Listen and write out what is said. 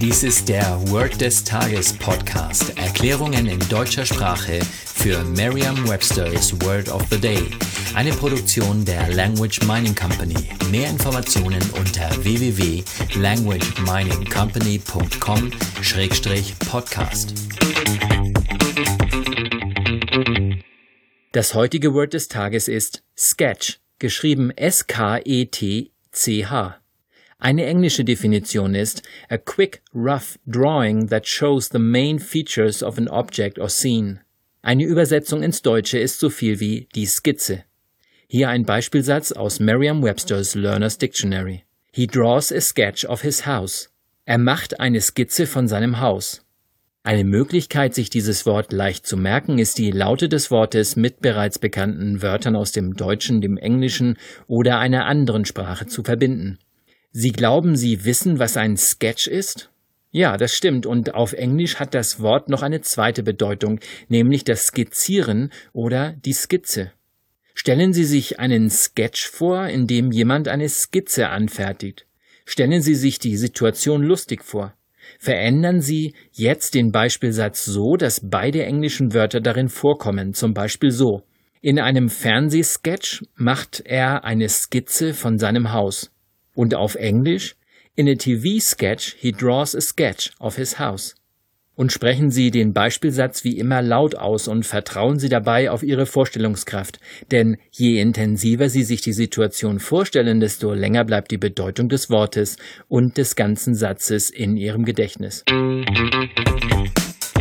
Dies ist der Word des Tages Podcast. Erklärungen in deutscher Sprache für Merriam-Webster's Word of the Day. Eine Produktion der Language Mining Company. Mehr Informationen unter www.languageminingcompany.com-podcast. Das heutige Word des Tages ist Sketch, geschrieben S-K-E-T-C-H. Eine englische Definition ist a quick, rough drawing that shows the main features of an object or scene. Eine Übersetzung ins Deutsche ist so viel wie die Skizze. Hier ein Beispielsatz aus Merriam-Webster's Learner's Dictionary. He draws a sketch of his house. Er macht eine Skizze von seinem Haus. Eine Möglichkeit, sich dieses Wort leicht zu merken, ist die Laute des Wortes mit bereits bekannten Wörtern aus dem Deutschen, dem Englischen oder einer anderen Sprache zu verbinden. Sie glauben, Sie wissen, was ein Sketch ist? Ja, das stimmt, und auf Englisch hat das Wort noch eine zweite Bedeutung, nämlich das Skizzieren oder die Skizze. Stellen Sie sich einen Sketch vor, in dem jemand eine Skizze anfertigt. Stellen Sie sich die Situation lustig vor. Verändern Sie jetzt den Beispielsatz so, dass beide englischen Wörter darin vorkommen, zum Beispiel so. In einem Fernsehsketch macht er eine Skizze von seinem Haus. Und auf Englisch In a TV sketch he draws a sketch of his house. Und sprechen Sie den Beispielsatz wie immer laut aus und vertrauen Sie dabei auf Ihre Vorstellungskraft, denn je intensiver Sie sich die Situation vorstellen, desto länger bleibt die Bedeutung des Wortes und des ganzen Satzes in Ihrem Gedächtnis.